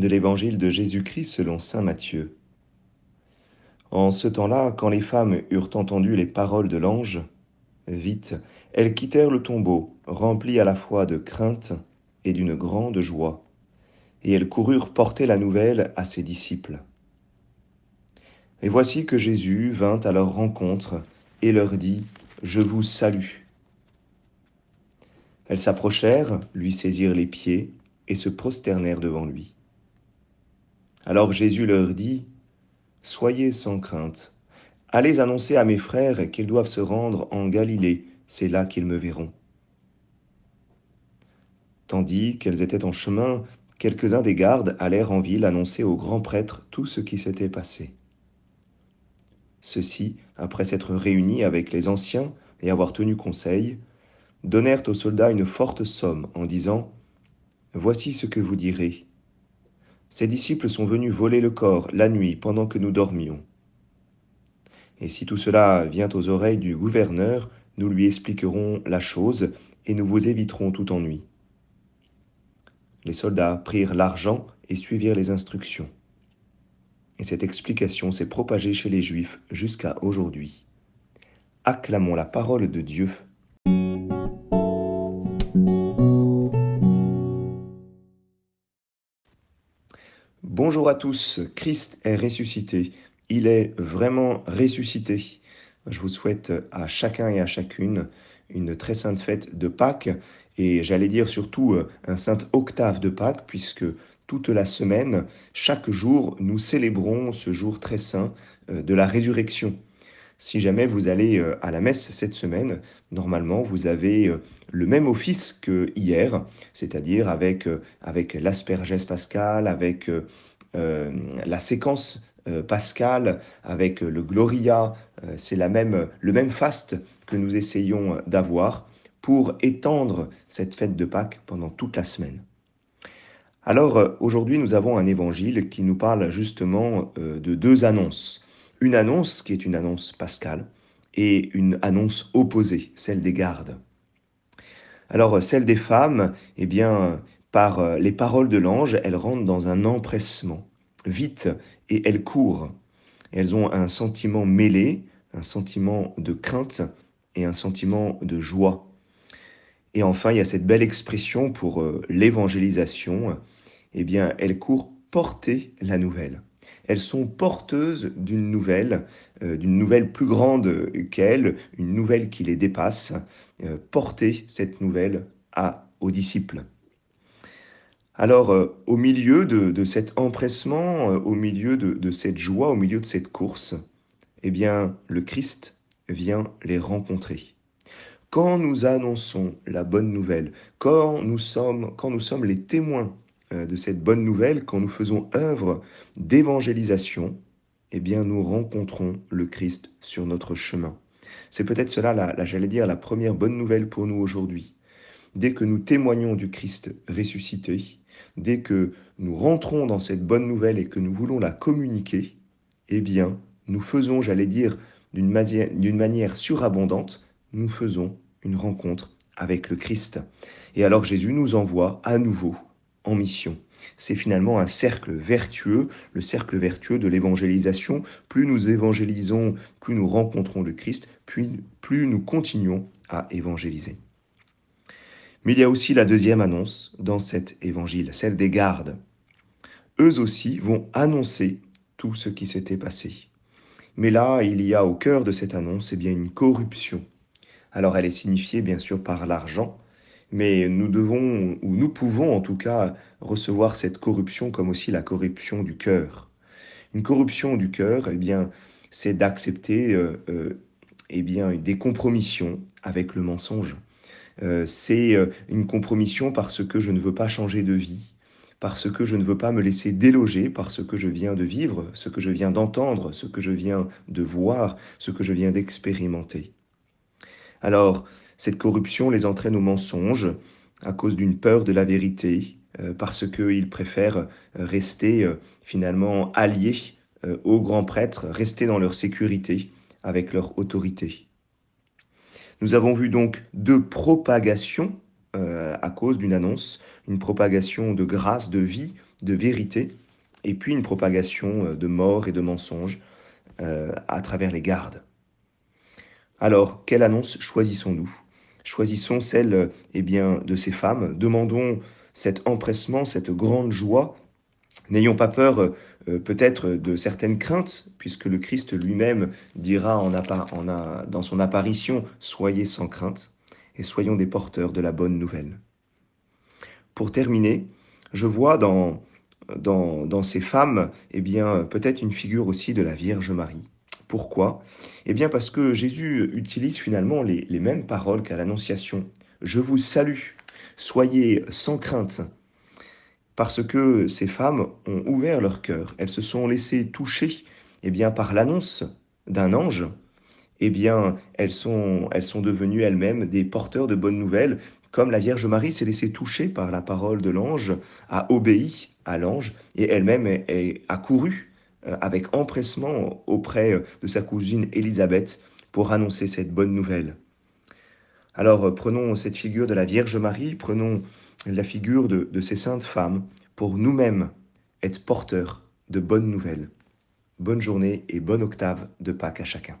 de l'évangile de Jésus-Christ selon Saint Matthieu. En ce temps-là, quand les femmes eurent entendu les paroles de l'ange, vite, elles quittèrent le tombeau, remplies à la fois de crainte et d'une grande joie, et elles coururent porter la nouvelle à ses disciples. Et voici que Jésus vint à leur rencontre et leur dit, Je vous salue. Elles s'approchèrent, lui saisirent les pieds et se prosternèrent devant lui. Alors Jésus leur dit, Soyez sans crainte, allez annoncer à mes frères qu'ils doivent se rendre en Galilée, c'est là qu'ils me verront. Tandis qu'elles étaient en chemin, quelques-uns des gardes allèrent en ville annoncer au grand prêtre tout ce qui s'était passé. Ceux-ci, après s'être réunis avec les anciens et avoir tenu conseil, donnèrent aux soldats une forte somme en disant, Voici ce que vous direz. Ces disciples sont venus voler le corps la nuit pendant que nous dormions. Et si tout cela vient aux oreilles du gouverneur, nous lui expliquerons la chose et nous vous éviterons tout ennui. Les soldats prirent l'argent et suivirent les instructions. Et cette explication s'est propagée chez les Juifs jusqu'à aujourd'hui. Acclamons la parole de Dieu. Bonjour à tous, Christ est ressuscité. Il est vraiment ressuscité. Je vous souhaite à chacun et à chacune une très sainte fête de Pâques et j'allais dire surtout un sainte octave de Pâques puisque toute la semaine, chaque jour, nous célébrons ce jour très saint euh, de la résurrection. Si jamais vous allez euh, à la messe cette semaine, normalement vous avez euh, le même office que hier, c'est-à-dire avec, euh, avec l'aspergès pascal, avec la séquence pascale, avec le Gloria. C'est même, le même faste que nous essayons d'avoir pour étendre cette fête de Pâques pendant toute la semaine. Alors aujourd'hui nous avons un évangile qui nous parle justement de deux annonces une annonce qui est une annonce pascale et une annonce opposée, celle des gardes. Alors celle des femmes, eh bien, par euh, les paroles de l'ange, elles rentrent dans un empressement, vite, et elles courent. Elles ont un sentiment mêlé, un sentiment de crainte et un sentiment de joie. Et enfin, il y a cette belle expression pour euh, l'évangélisation, eh bien, elles courent porter la nouvelle elles sont porteuses d'une nouvelle, euh, d'une nouvelle plus grande qu'elles, une nouvelle qui les dépasse, euh, porter cette nouvelle aux disciples. Alors, euh, au milieu de, cet empressement, au milieu de, de, cette joie, au milieu de cette course, eh bien, le Christ vient les rencontrer. Quand nous annonçons la bonne nouvelle, quand nous sommes, les témoins euh, de cette bonne nouvelle, quand nous faisons œuvre d'évangélisation, eh bien nous rencontrons le Christ sur notre chemin. C'est peut-être cela, la, j'allais dire, la première bonne nouvelle pour nous aujourd'hui. Dès que nous témoignons du Christ ressuscité, dès que nous rentrons dans cette bonne nouvelle et que nous voulons la communiquer, eh bien, nous faisons, j'allais dire, d'une manière, surabondante, nous faisons une rencontre avec le Christ. Et alors Jésus nous envoie à nouveau en mission. C'est finalement un cercle vertueux, le cercle vertueux de l'évangélisation. Plus nous évangélisons, plus nous rencontrons le Christ, plus nous continuons à évangéliser. Mais il y a aussi la deuxième annonce dans cet évangile, celle des gardes. Eux aussi vont annoncer tout ce qui s'était passé. Mais là, il y a au cœur de cette annonce eh bien, une corruption. Alors elle est signifiée bien sûr par l'argent, mais nous devons, ou nous pouvons en tout cas, recevoir cette corruption comme aussi la corruption du cœur. Une corruption du cœur, eh bien, c'est d'accepter euh, euh, eh bien, des compromissions avec le mensonge. Euh, c'est une compromission parce que je ne veux pas changer de vie, parce que je ne veux pas me laisser déloger par ce que je viens de vivre, ce que je viens d'entendre, ce que je viens de voir, ce que je viens d'expérimenter. Alors, cette corruption les entraîne au mensonge à cause d'une peur de la vérité, euh, parce qu'ils préfèrent euh, rester euh, finalement alliés aux grands prêtres, rester dans leur sécurité avec leur autorité. Nous avons vu donc deux propagations à cause d'une annonce, une propagation de grâce, de vie de vérité, et puis une propagation euh, de mort et de mensonges euh, à travers les gardes. Alors, quelle annonce choisissons-nous? Choisissons celle eh bien, de ces femmes, demandons cet empressement, cette grande joie. N'ayons pas peur euh, peut-être de certaines craintes, puisque le Christ lui-même dira en, en dans son apparition, Soyez sans crainte, et soyons des porteurs de la bonne nouvelle. Pour terminer, je vois dans, dans, dans ces femmes eh bien, peut-être une figure aussi de la Vierge Marie. Pourquoi? Eh bien parce que Jésus utilise finalement les, les mêmes paroles qu'à l'Annonciation. Je vous salue, soyez sans crainte, parce que ces femmes ont ouvert leur cœur, elles se sont laissées toucher eh bien, par l'annonce d'un ange, eh bien, elles sont, elles sont devenues elles-mêmes des porteurs de bonnes nouvelles, comme la Vierge Marie s'est laissée toucher par la parole de l'ange, a obéi à l'ange, et elle-même a couru euh, avec empressement auprès de sa cousine Élisabeth pour annoncer cette bonne nouvelle. Alors prenons cette figure de la Vierge Marie, prenons la figure de, ces saintes femmes pour nous-mêmes être porteurs de bonnes nouvelles. Bonne journée et bonne octave de Pâques à chacun.